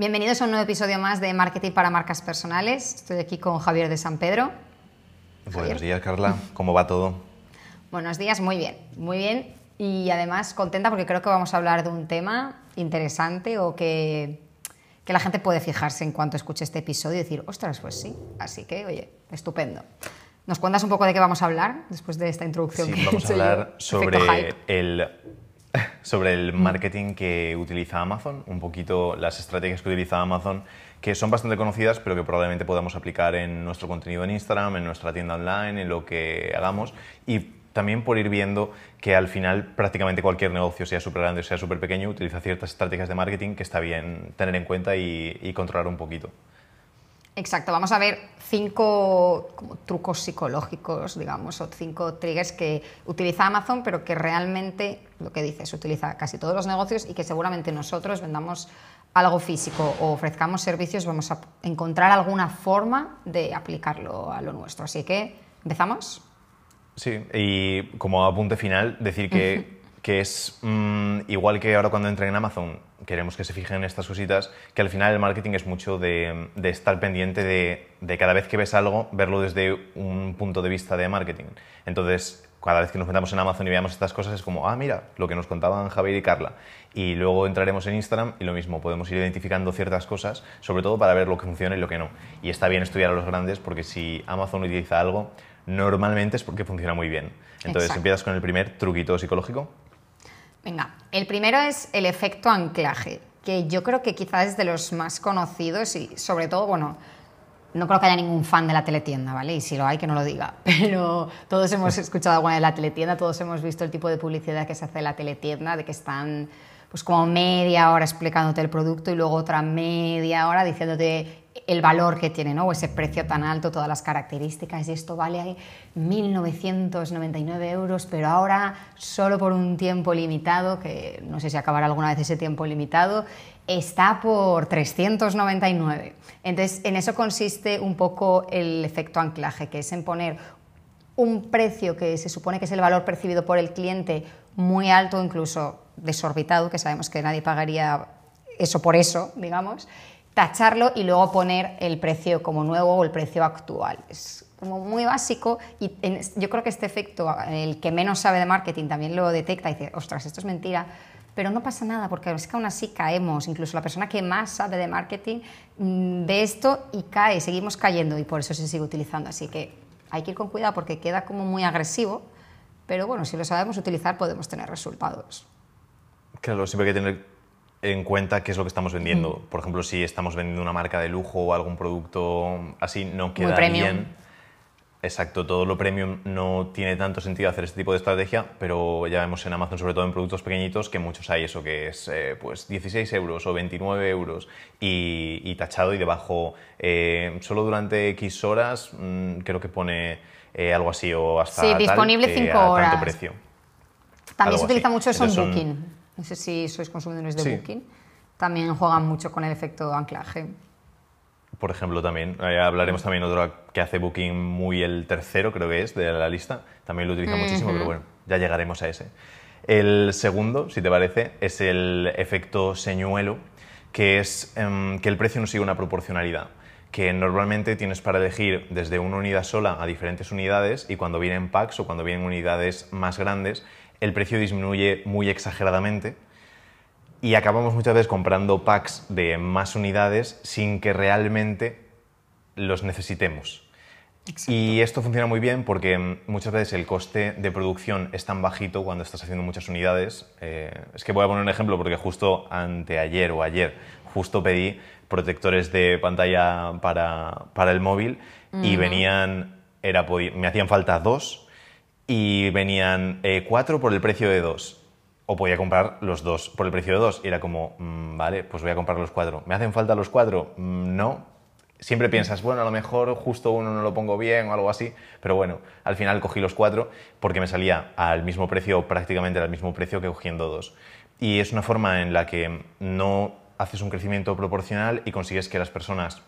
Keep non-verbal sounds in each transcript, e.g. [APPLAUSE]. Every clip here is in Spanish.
Bienvenidos a un nuevo episodio más de Marketing para Marcas Personales. Estoy aquí con Javier de San Pedro. Buenos días, Carla. ¿Cómo va todo? Buenos días, muy bien, muy bien. Y además contenta porque creo que vamos a hablar de un tema interesante o que, que la gente puede fijarse en cuanto escuche este episodio y decir, ostras, pues sí. Así que, oye, estupendo. ¿Nos cuentas un poco de qué vamos a hablar después de esta introducción Sí, que he vamos a hecho yo? hablar Efecto sobre el, sobre el marketing que utiliza Amazon, un poquito las estrategias que utiliza Amazon, que son bastante conocidas, pero que probablemente podamos aplicar en nuestro contenido en Instagram, en nuestra tienda online, en lo que hagamos. Y también por ir viendo que al final prácticamente cualquier negocio, sea súper grande o sea súper pequeño, utiliza ciertas estrategias de marketing que está bien tener en cuenta y, y controlar un poquito. Exacto, vamos a ver cinco como trucos psicológicos, digamos, o cinco triggers que utiliza Amazon, pero que realmente, lo que dices, utiliza casi todos los negocios y que seguramente nosotros vendamos algo físico o ofrezcamos servicios, vamos a encontrar alguna forma de aplicarlo a lo nuestro. Así que, ¿empezamos? Sí, y como apunte final, decir que, que es mm, igual que ahora cuando entren en Amazon, queremos que se fijen en estas cositas, que al final el marketing es mucho de, de estar pendiente de, de cada vez que ves algo, verlo desde un punto de vista de marketing. Entonces, cada vez que nos metamos en Amazon y veamos estas cosas es como, ah, mira, lo que nos contaban Javier y Carla. Y luego entraremos en Instagram y lo mismo, podemos ir identificando ciertas cosas, sobre todo para ver lo que funciona y lo que no. Y está bien estudiar a los grandes porque si Amazon utiliza algo, normalmente es porque funciona muy bien. Entonces, Exacto. empiezas con el primer truquito psicológico. Venga, el primero es el efecto anclaje, que yo creo que quizás es de los más conocidos y sobre todo, bueno, no creo que haya ningún fan de la teletienda, ¿vale? Y si lo hay, que no lo diga. [LAUGHS] Pero todos hemos [LAUGHS] escuchado alguna de la teletienda, todos hemos visto el tipo de publicidad que se hace en la teletienda, de que están pues como media hora explicándote el producto y luego otra media hora diciéndote el valor que tiene, ¿no? O ese precio tan alto, todas las características, y esto vale ahí 1.999 euros, pero ahora solo por un tiempo limitado, que no sé si acabará alguna vez ese tiempo limitado, está por 399. Entonces, en eso consiste un poco el efecto anclaje, que es en poner un precio que se supone que es el valor percibido por el cliente muy alto, incluso desorbitado, que sabemos que nadie pagaría eso por eso, digamos, tacharlo y luego poner el precio como nuevo o el precio actual. Es como muy básico y en- yo creo que este efecto, el que menos sabe de marketing también lo detecta y dice, ostras, esto es mentira, pero no pasa nada porque es que aún así caemos, incluso la persona que más sabe de marketing mm, ve esto y cae, seguimos cayendo y por eso se sigue utilizando. Así que hay que ir con cuidado porque queda como muy agresivo, pero bueno, si lo sabemos utilizar podemos tener resultados. Claro, siempre hay que tener en cuenta qué es lo que estamos vendiendo. Por ejemplo, si estamos vendiendo una marca de lujo o algún producto así, no queda bien. Exacto, todo lo premium no tiene tanto sentido hacer este tipo de estrategia, pero ya vemos en Amazon, sobre todo en productos pequeñitos, que muchos hay eso que es eh, pues 16 euros o 29 euros y, y tachado y debajo eh, solo durante X horas, mm, creo que pone eh, algo así o hasta Sí, tal, disponible que cinco a horas. tanto precio. También Algo se utiliza así. mucho eso en Booking. No sé si sois consumidores de Sí. Booking. También juegan mucho con el efecto anclaje. Por ejemplo, también. eh, hablaremos también otro que hace Booking muy el tercero, creo que es, de la lista. También lo utiliza muchísimo, pero bueno, ya llegaremos a ese. El segundo, si te parece, es el efecto señuelo, que es em, que el precio no sigue una proporcionalidad. Que normalmente tienes para elegir desde una unidad sola a diferentes unidades y cuando vienen packs o cuando vienen unidades más grandes, el precio disminuye muy exageradamente y acabamos muchas veces comprando packs de más unidades sin que realmente los necesitemos. Y esto funciona muy bien porque mm, muchas veces el coste de producción es tan bajito cuando estás haciendo muchas unidades. Eh, es que voy a poner un ejemplo porque justo anteayer o ayer justo pedí protectores de pantalla para, para el móvil y venían, era, me hacían falta dos y venían eh, cuatro por el precio de dos. O podía comprar los dos por el precio de dos. Y era como, mm, vale, pues voy a comprar los cuatro. ¿Me hacen falta los cuatro? Mm, no. Siempre piensas, bueno, a lo mejor justo uno no lo pongo bien o algo así. Pero bueno, al final cogí los cuatro porque me salía al mismo precio, prácticamente al mismo precio que cogiendo dos. Y es una forma en la que no haces un crecimiento proporcional y consigues que las personas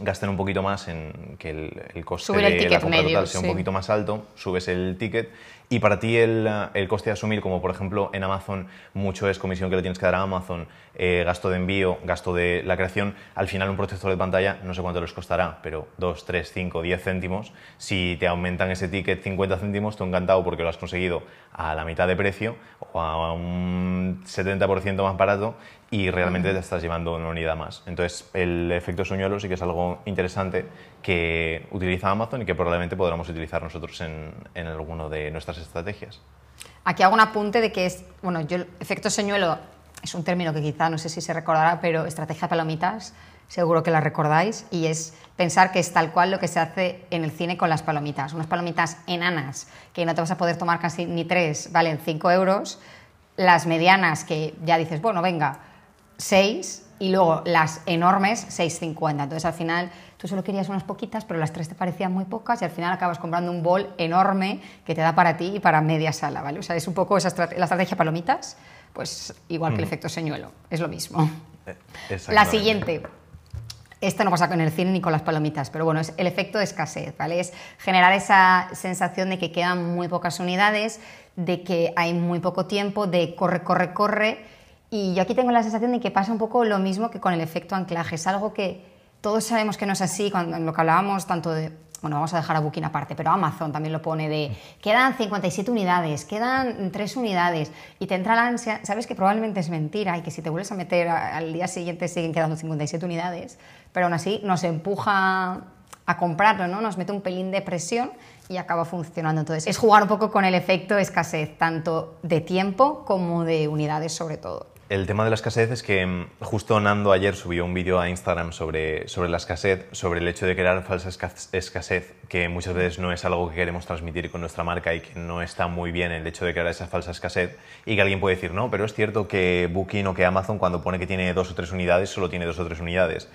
gasten un poquito más en que el, el coste Subir el de ticket la compra medio, total sea sí. un poquito más alto, subes el ticket y para ti el, el coste de asumir, como por ejemplo en Amazon mucho es comisión que le tienes que dar a Amazon, eh, gasto de envío, gasto de la creación, al final un protector de pantalla no sé cuánto les costará, pero 2, 3, 5, 10 céntimos, si te aumentan ese ticket 50 céntimos, tú encantado porque lo has conseguido a la mitad de precio o a un 70% más barato y realmente te estás llevando una unidad más. Entonces, el efecto suñuelo sí que es algo interesante que utiliza Amazon y que probablemente podamos utilizar nosotros en, en alguno de nuestras estrategias. Aquí hago un apunte de que es, bueno, yo efecto señuelo es un término que quizá no sé si se recordará, pero estrategia palomitas, seguro que la recordáis, y es pensar que es tal cual lo que se hace en el cine con las palomitas. Unas palomitas enanas que no te vas a poder tomar casi ni tres, valen 5 euros. Las medianas que ya dices, bueno, venga, 6 y luego las enormes 6,50. Entonces al final tú solo querías unas poquitas, pero las tres te parecían muy pocas y al final acabas comprando un bol enorme que te da para ti y para media sala, ¿vale? O sea, es un poco esa la estrategia palomitas, pues igual que el efecto señuelo, es lo mismo. Eh, [LAUGHS] La siguiente. Esto no pasa con el cine ni con las palomitas, pero bueno, es el efecto de escasez, ¿vale? Es generar esa sensación de que quedan muy pocas unidades, de que hay muy poco tiempo, de corre, corre, corre. Y yo aquí tengo la sensación de que pasa un poco lo mismo que con el efecto anclaje. Es algo que todos sabemos que no es así, cuando en lo que hablábamos tanto de. Bueno, vamos a dejar a Booking aparte, pero Amazon también lo pone de quedan 57 unidades, quedan 3 unidades y te entra la ansia, sabes que probablemente es mentira y que si te vuelves a meter al día siguiente siguen quedando 57 unidades, pero aún así nos empuja a comprarlo, ¿no? Nos mete un pelín de presión y acaba funcionando. Entonces, es jugar un poco con el efecto escasez, tanto de tiempo como de unidades sobre todo. El tema de la escasez es que mm, justo Nando ayer subió un vídeo a Instagram sobre, sobre la escasez, sobre el hecho de crear falsa esca- escasez, que muchas veces no es algo que queremos transmitir con nuestra marca y que no está muy bien el hecho de crear esa falsa escasez y que alguien puede decir, no, pero es cierto que Booking o que Amazon cuando pone que tiene dos o tres unidades, solo tiene dos o tres unidades.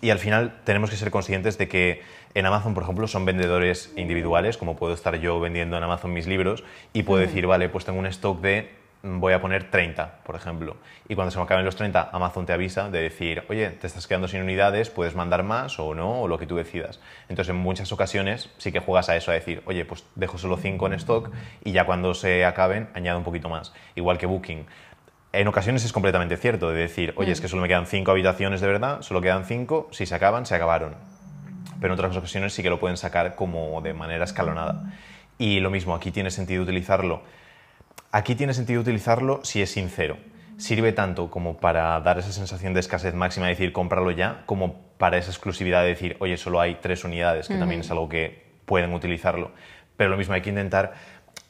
Y al final tenemos que ser conscientes de que en Amazon, por ejemplo, son vendedores individuales, como puedo estar yo vendiendo en Amazon mis libros, y puedo decir, vale, pues tengo un stock de, voy a poner 30, por ejemplo. Y cuando se me acaben los 30, Amazon te avisa de decir, oye, te estás quedando sin unidades, puedes mandar más o no, o lo que tú decidas. Entonces, en muchas ocasiones sí que juegas a eso, a decir, oye, pues dejo solo 5 en stock y ya cuando se acaben, añado un poquito más. Igual que Booking. En ocasiones es completamente cierto, de decir, oye, es que solo me quedan cinco habitaciones de verdad, solo quedan cinco, si se acaban, se acabaron. Pero en otras ocasiones sí que lo pueden sacar como de manera escalonada. Y lo mismo, aquí tiene sentido utilizarlo. Aquí tiene sentido utilizarlo si es sincero. Sirve tanto como para dar esa sensación de escasez máxima, de decir, cómpralo ya, como para esa exclusividad de decir, oye, solo hay tres unidades, que también es algo que pueden utilizarlo. Pero lo mismo, hay que intentar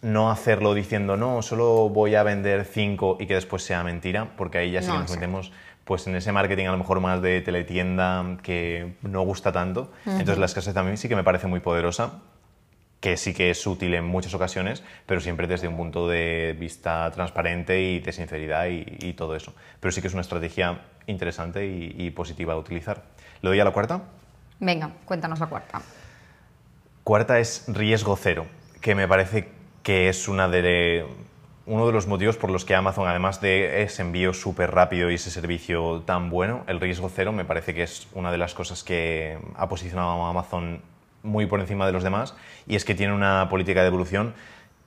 no hacerlo diciendo, no, solo voy a vender cinco y que después sea mentira, porque ahí ya sí No, que nos metemos pues en ese marketing a lo mejor más de teletienda que no gusta tanto. Entonces la escasez también sí que me parece muy poderosa, que sí que es útil en muchas ocasiones, pero siempre desde un punto de vista transparente y de sinceridad y, y todo eso. Pero sí que es una estrategia interesante y, y positiva a utilizar. ¿Le doy a la cuarta? Venga, cuéntanos la cuarta. Cuarta es riesgo cero, que me parece que es una de, uno de los motivos por los que Amazon, además de ese envío súper rápido y ese servicio tan bueno, el riesgo cero me parece que es una de las cosas que ha posicionado a Amazon muy por encima de los demás y es que tiene una política de evolución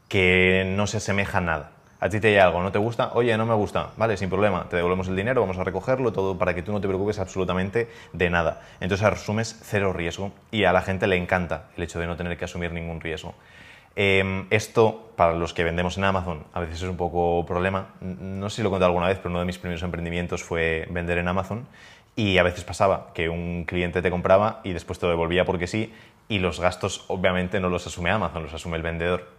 que no se asemeja a nada. A ti te llega algo, ¿no te gusta? Oye, no me gusta. Vale, sin problema. Te devolvemos el dinero, vamos a recogerlo, todo para que tú no te preocupes absolutamente de nada. Entonces asumes cero riesgo y a la gente le encanta el hecho de no tener que asumir ningún riesgo. Eh, esto, para los que vendemos en Amazon, a veces es un poco problema. No sé si lo he contado alguna vez, pero uno de mis primeros emprendimientos fue vender en Amazon. Y a veces pasaba que un cliente te compraba y después te lo devolvía porque sí, y los gastos obviamente no los asume Amazon, los asume el vendedor.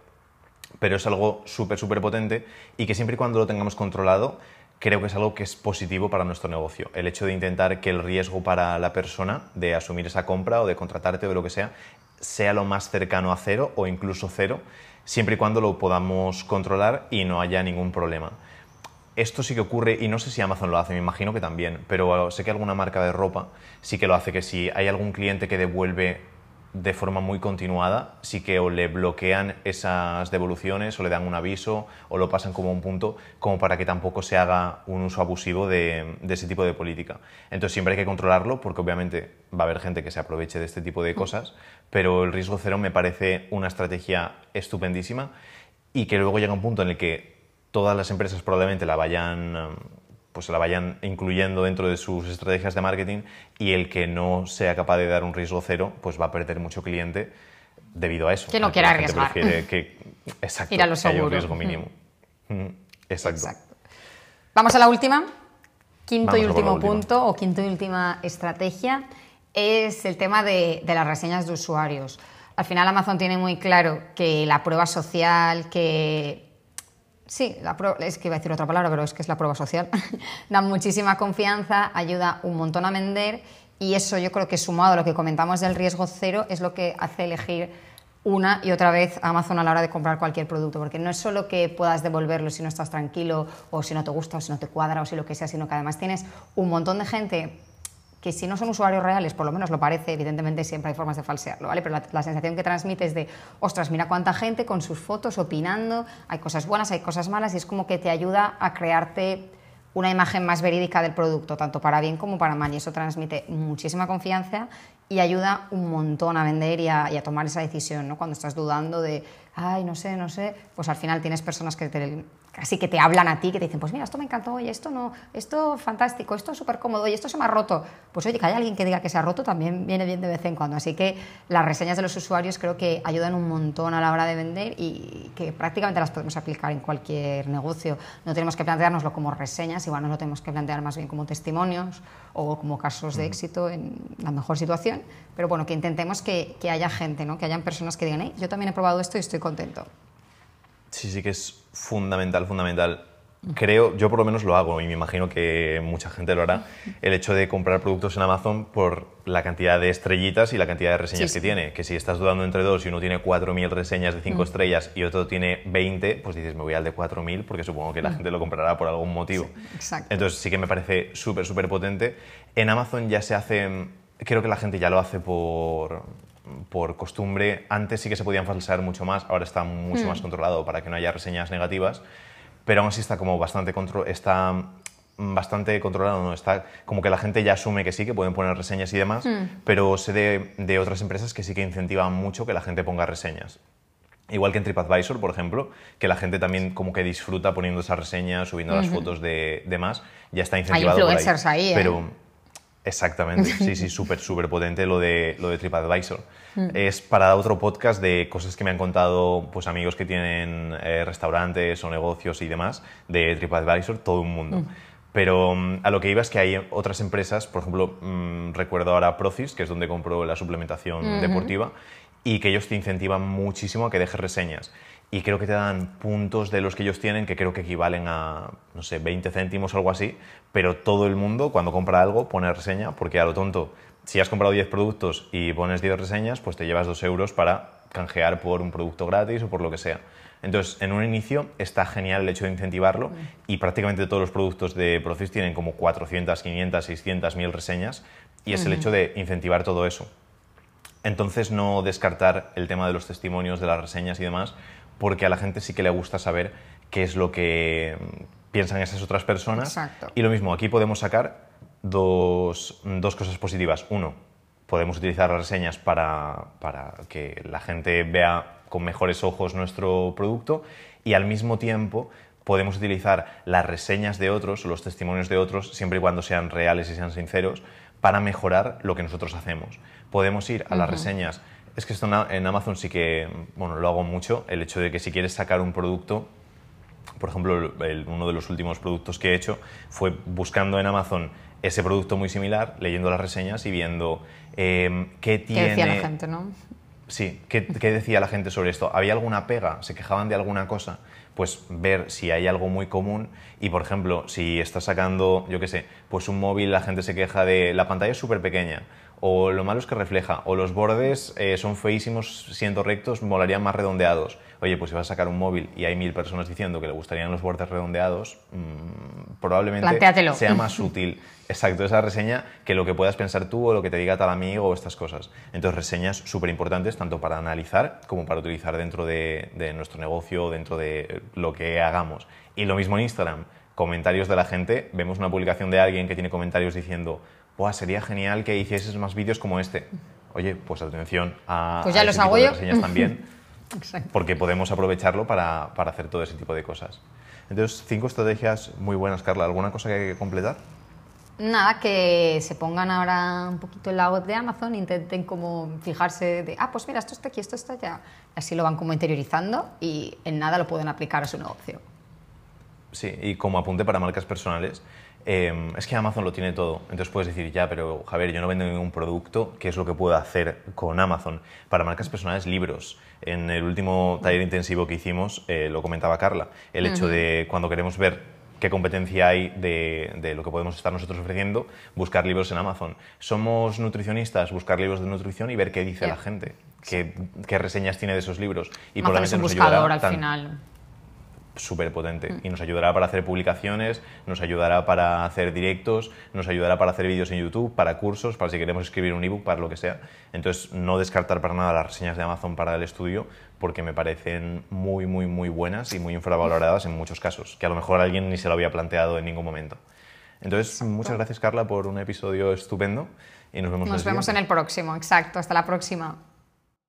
Pero es algo súper, súper potente y que siempre y cuando lo tengamos controlado, creo que es algo que es positivo para nuestro negocio. El hecho de intentar que el riesgo para la persona de asumir esa compra o de contratarte o de lo que sea sea lo más cercano a cero o incluso cero, siempre y cuando lo podamos controlar y no haya ningún problema. Esto sí que ocurre, y no sé si Amazon lo hace, me imagino que también, pero sé que alguna marca de ropa sí que lo hace, que si hay algún cliente que devuelve de forma muy continuada, sí que o le bloquean esas devoluciones o le dan un aviso o lo pasan como un punto, como para que tampoco se haga un uso abusivo de, ese tipo de política. Entonces siempre hay que controlarlo porque obviamente va a haber gente que se aproveche de este tipo de cosas, pero el riesgo cero me parece una estrategia estupendísima y que luego llega un punto en el que todas las empresas probablemente la vayan pues la vayan incluyendo dentro de sus estrategias de marketing y el que no sea capaz de dar un riesgo cero, pues va a perder mucho cliente debido a eso. Que no quiera arriesgar. Que, exacto, [LAUGHS] Ir a lo seguro. un riesgo mínimo. Mm. Exacto. Vamos a la última. Quinto y último punto o quinto y última estrategia es el tema de, de las reseñas de usuarios. Al final Amazon tiene muy claro que la prueba social, que Sí, es que iba a decir otra palabra, pero es que es la prueba social. [LAUGHS] da muchísima confianza, ayuda un montón a vender y eso yo creo que sumado a lo que comentamos del riesgo cero es lo que hace elegir una y otra vez Amazon a la hora de comprar cualquier producto, porque no es solo que puedas devolverlo si no estás tranquilo o si no te gusta o si no te cuadra o si lo que sea, sino que además tienes un montón de gente que si no son usuarios reales, por lo menos lo parece, evidentemente siempre hay formas de falsearlo, ¿vale? Pero la, sensación que transmite es de, ostras, mira cuánta gente con sus fotos opinando, hay cosas buenas, hay cosas malas, y es como que te ayuda a crearte una imagen más verídica del producto, tanto para bien como para mal, y eso transmite muchísima confianza y ayuda un montón a vender y a, y a tomar esa decisión, ¿no? Cuando estás dudando de, ay, no sé, no sé, pues al final tienes personas que te casi que te hablan a ti, que te dicen, pues mira, esto me encantó, oye, esto no, esto fantástico, esto es súper cómodo, oye, esto se me ha roto. Pues oye, que haya alguien que diga que se ha roto también viene bien de vez en cuando. Así que las reseñas de los usuarios creo que ayudan un montón a la hora de vender y que prácticamente las podemos aplicar en cualquier negocio. No tenemos que planteárnoslo como reseñas, igual nos lo tenemos que plantear más bien como testimonios o como casos de éxito en la mejor situación. Pero bueno, que intentemos que, que haya gente, ¿no? que hayan personas que digan, hey, yo también he probado esto y estoy contento. Sí, sí que es fundamental, fundamental. Creo, yo por lo menos lo hago y me imagino que mucha gente lo hará, el hecho de comprar productos en Amazon por la cantidad de estrellitas y la cantidad de reseñas que tiene. Que si estás dudando entre dos y uno tiene 4.000 reseñas de 5 mm. estrellas y otro tiene 20, pues dices, me voy al de 4.000 porque supongo que la mm. gente lo comprará por algún motivo. exacto. Entonces sí que me parece súper, súper potente. En Amazon ya se hace, creo que la gente ya lo hace por por costumbre, antes sí que se podían falsear mucho más, ahora está mucho más hmm. controlado para que no haya reseñas negativas, pero aún así está como bastante, está bastante controlado, ¿no? está como que la gente ya asume que sí, que pueden poner reseñas y demás, hmm. pero sé de, de, otras empresas que sí que incentivan mucho que la gente ponga reseñas. Igual que en TripAdvisor, por ejemplo, que la gente también como que disfruta poniendo esas reseñas, subiendo las fotos de, demás, ya está incentivado. Hay influencers ahí, ¿eh? pero, Exactamente, sí, sí, [LAUGHS] súper, súper potente lo de, lo de TripAdvisor. Mm. Es para otro podcast de cosas que me han contado pues, amigos que tienen eh, restaurantes o negocios y demás de TripAdvisor, todo un mundo. Mm. Pero mm, a lo que iba es que hay otras empresas, por ejemplo, recuerdo ahora Procis, que es donde compro la suplementación deportiva, y que ellos te incentivan muchísimo a que dejes reseñas y creo que te dan puntos de los que ellos tienen que creo que equivalen a, no sé, 20 céntimos o algo así, pero todo el mundo cuando compra algo pone reseña, porque a lo tonto, si has comprado 10 productos y pones 10 reseñas, pues te llevas 2 euros para canjear por un producto gratis o por lo que sea. Entonces, en un inicio está genial el hecho de incentivarlo y prácticamente todos los productos de Procis tienen como 400, 500, 600, 1000 reseñas y es el hecho de incentivar todo eso. Entonces, no descartar el tema de los testimonios, de las reseñas y demás, porque a la gente sí que le gusta saber qué es lo que piensan esas otras personas. Exacto. Y lo mismo, aquí podemos sacar dos, cosas positivas. Uno, podemos utilizar las reseñas para, para, que la gente vea con mejores ojos nuestro producto y al mismo tiempo podemos utilizar las reseñas de otros o los testimonios de otros, siempre y cuando sean reales y sean sinceros, para mejorar lo que nosotros hacemos. Podemos ir a las reseñas es que esto en Amazon sí que, bueno, lo hago mucho, el hecho de que si quieres sacar un producto, por ejemplo, uno de los últimos productos que he hecho fue buscando en Amazon ese producto muy similar, leyendo las reseñas y viendo em, qué tiene... ¿Qué decía la gente, no? Sí, ¿qué, ¿qué, decía la gente sobre esto? ¿Había alguna pega? ¿Se quejaban de alguna cosa? pues ver si hay algo muy común y, por ejemplo, si estás sacando, yo qué sé, pues un móvil, la gente se queja de la pantalla es súper pequeña, o lo malo es que refleja, o los bordes eh, son feísimos siendo rectos, molarían más redondeados. Oye, pues si vas a sacar un móvil y hay mil personas diciendo que le gustarían los bordes redondeados, mmm, probablemente Plantéatelo. sea más [LAUGHS] útil, exacto, esa reseña que lo que puedas pensar tú o lo que te diga tal amigo o estas cosas. Entonces, reseñas súper importantes tanto para analizar como para utilizar dentro de, de nuestro negocio, dentro de lo que hagamos. Y lo mismo en Instagram, comentarios de la gente, vemos una publicación de alguien que tiene comentarios diciendo, Buah, sería genial que hicieses más vídeos como este. Oye, pues atención a, Pues ya a los ese tipo hago de yo. reseñas también, [LAUGHS] porque podemos aprovecharlo para, para hacer todo ese tipo de cosas. Entonces, cinco estrategias muy buenas, Carla. ¿Alguna cosa que hay que completar? Nada, que se pongan ahora un poquito en la web de Amazon, intenten como fijarse de, ah, pues mira, esto está aquí, esto está allá. Así lo van como interiorizando y en nada lo pueden aplicar a su negocio. Sí, y como apunte para marcas personales, eh, es que Amazon lo tiene todo. Entonces puedes decir, ya, pero Javier, yo no vendo ningún producto, ¿qué es lo que puedo hacer con Amazon? Para marcas personales, libros. En el último taller intensivo que hicimos, eh, lo comentaba Carla, el hecho de cuando queremos ver qué competencia hay de, de, lo que podemos estar nosotros ofreciendo, buscar libros en Amazon. Somos nutricionistas, buscar libros de nutrición y ver qué dice Yeah. la gente, qué, qué reseñas tiene de esos libros. Y Amazon es un nos buscador al tan- final. Súper potente Mm. y nos ayudará para hacer publicaciones, nos ayudará para hacer directos, nos ayudará para hacer vídeos en YouTube, para cursos, para si queremos escribir un ebook, para lo que sea. Entonces, no descartar para nada las reseñas de Amazon para el estudio porque me parecen muy, muy, muy buenas y muy infravaloradas en muchos casos, que a lo mejor alguien ni se lo había planteado en ningún momento. Entonces, muchas gracias Carla por un episodio estupendo y nos vemos en Nos el vemos en el próximo, exacto. Hasta la próxima.